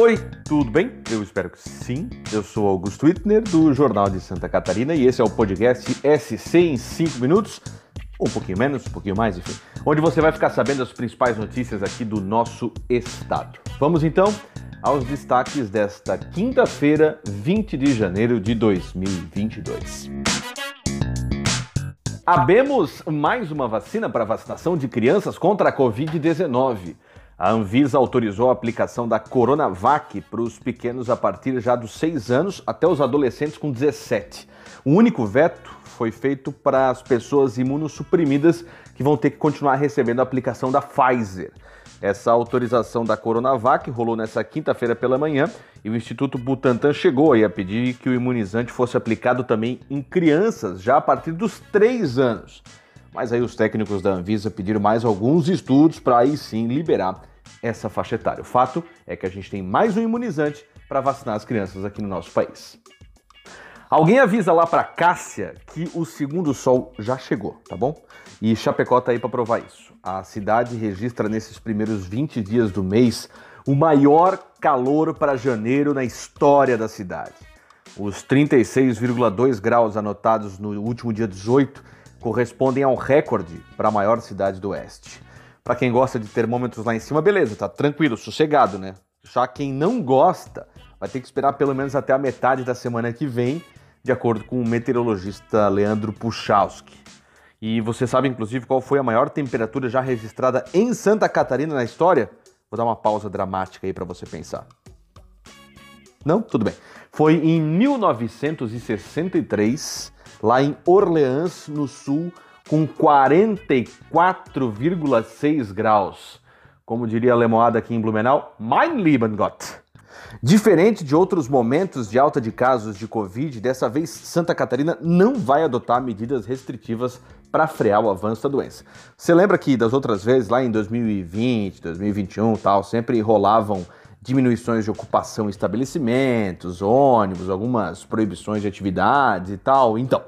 Oi, tudo bem? Eu espero que sim. Eu sou Augusto Wittner, do Jornal de Santa Catarina, e esse é o podcast SC em 5 minutos, um pouquinho menos, um pouquinho mais, enfim, onde você vai ficar sabendo as principais notícias aqui do nosso estado. Vamos então aos destaques desta quinta-feira, 20 de janeiro de 2022. Abemos mais uma vacina para vacinação de crianças contra a Covid-19. A Anvisa autorizou a aplicação da Coronavac para os pequenos a partir já dos 6 anos até os adolescentes com 17. O único veto foi feito para as pessoas imunossuprimidas que vão ter que continuar recebendo a aplicação da Pfizer. Essa autorização da Coronavac rolou nessa quinta-feira pela manhã e o Instituto Butantan chegou a pedir que o imunizante fosse aplicado também em crianças já a partir dos 3 anos. Mas aí os técnicos da Anvisa pediram mais alguns estudos para aí sim liberar essa faixa etária. O fato é que a gente tem mais um imunizante para vacinar as crianças aqui no nosso país. Alguém avisa lá para Cássia que o segundo sol já chegou, tá bom? E Chapecó tá aí para provar isso. A cidade registra nesses primeiros 20 dias do mês o maior calor para janeiro na história da cidade. Os 36,2 graus anotados no último dia 18 correspondem ao recorde para a maior cidade do oeste. Para quem gosta de termômetros lá em cima, beleza, tá tranquilo, sossegado, né? Já quem não gosta vai ter que esperar pelo menos até a metade da semana que vem, de acordo com o meteorologista Leandro Puchalski. E você sabe, inclusive, qual foi a maior temperatura já registrada em Santa Catarina na história? Vou dar uma pausa dramática aí para você pensar. Não? Tudo bem. Foi em 1963, lá em Orleans, no sul, com 44,6 graus. Como diria a lemoada aqui em Blumenau, mein lieben Gott. Diferente de outros momentos de alta de casos de Covid, dessa vez Santa Catarina não vai adotar medidas restritivas para frear o avanço da doença. Você lembra que das outras vezes, lá em 2020, 2021 tal, sempre rolavam diminuições de ocupação em estabelecimentos, ônibus, algumas proibições de atividades e tal. Então,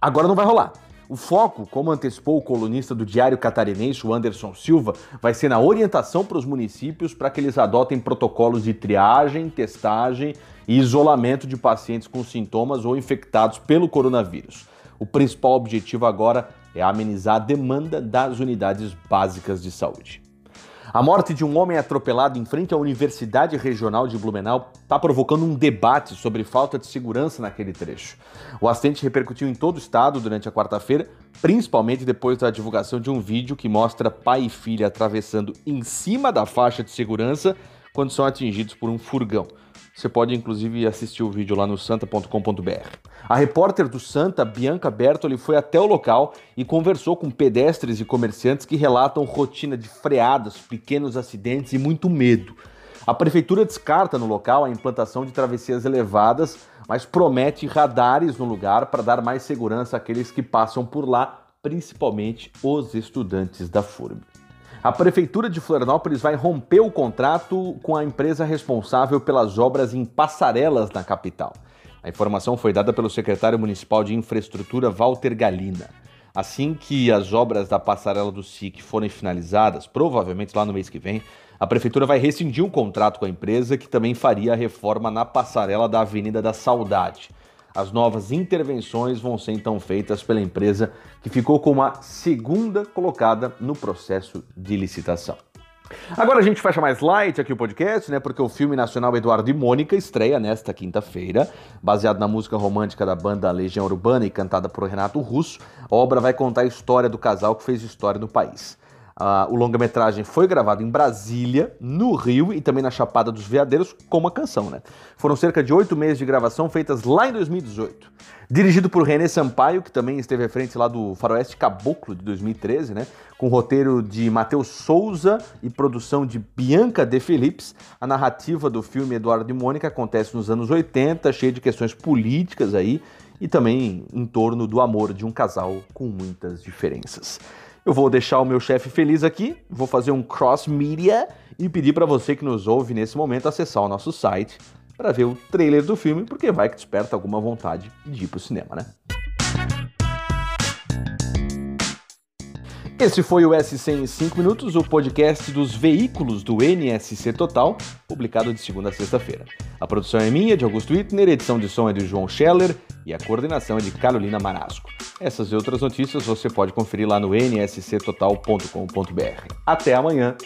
agora não vai rolar. O foco, como antecipou o colunista do Diário Catarinense, o Anderson Silva, vai ser na orientação para os municípios para que eles adotem protocolos de triagem, testagem e isolamento de pacientes com sintomas ou infectados pelo coronavírus. O principal objetivo agora é amenizar a demanda das unidades básicas de saúde. A morte de um homem atropelado em frente à Universidade Regional de Blumenau está provocando um debate sobre falta de segurança naquele trecho. O acidente repercutiu em todo o estado durante a quarta-feira, principalmente depois da divulgação de um vídeo que mostra pai e filha atravessando em cima da faixa de segurança quando são atingidos por um furgão. Você pode inclusive assistir o vídeo lá no santa.com.br. A repórter do Santa, Bianca Bertoli, foi até o local e conversou com pedestres e comerciantes que relatam rotina de freadas, pequenos acidentes e muito medo. A prefeitura descarta no local a implantação de travessias elevadas, mas promete radares no lugar para dar mais segurança àqueles que passam por lá, principalmente os estudantes da FURB. A Prefeitura de Florianópolis vai romper o contrato com a empresa responsável pelas obras em passarelas na capital. A informação foi dada pelo secretário municipal de infraestrutura Walter Galina. Assim que as obras da passarela do SIC forem finalizadas, provavelmente lá no mês que vem, a prefeitura vai rescindir um contrato com a empresa que também faria a reforma na passarela da Avenida da Saudade. As novas intervenções vão ser então feitas pela empresa que ficou como a segunda colocada no processo de licitação. Agora a gente fecha mais light aqui o podcast, né? Porque o filme nacional Eduardo e Mônica estreia nesta quinta-feira, baseado na música romântica da banda Legião Urbana e cantada por Renato Russo. A obra vai contar a história do casal que fez história no país. Uh, o longa-metragem foi gravado em Brasília, no Rio e também na Chapada dos Veadeiros, como a canção, né? Foram cerca de oito meses de gravação feitas lá em 2018. Dirigido por René Sampaio, que também esteve à frente lá do Faroeste Caboclo de 2013, né? Com roteiro de Matheus Souza e produção de Bianca De Phillips, a narrativa do filme Eduardo e Mônica acontece nos anos 80, cheia de questões políticas aí e também em torno do amor de um casal com muitas diferenças. Eu vou deixar o meu chefe feliz aqui, vou fazer um cross media e pedir para você que nos ouve nesse momento acessar o nosso site para ver o trailer do filme, porque vai que desperta alguma vontade de ir pro cinema, né? Esse foi o SC em 5 minutos, o podcast dos veículos do NSC Total, publicado de segunda a sexta-feira. A produção é minha, de Augusto Wittner, a edição de som é de João Scheller e a coordenação é de Carolina Marasco. Essas e outras notícias você pode conferir lá no nsctotal.com.br. Até amanhã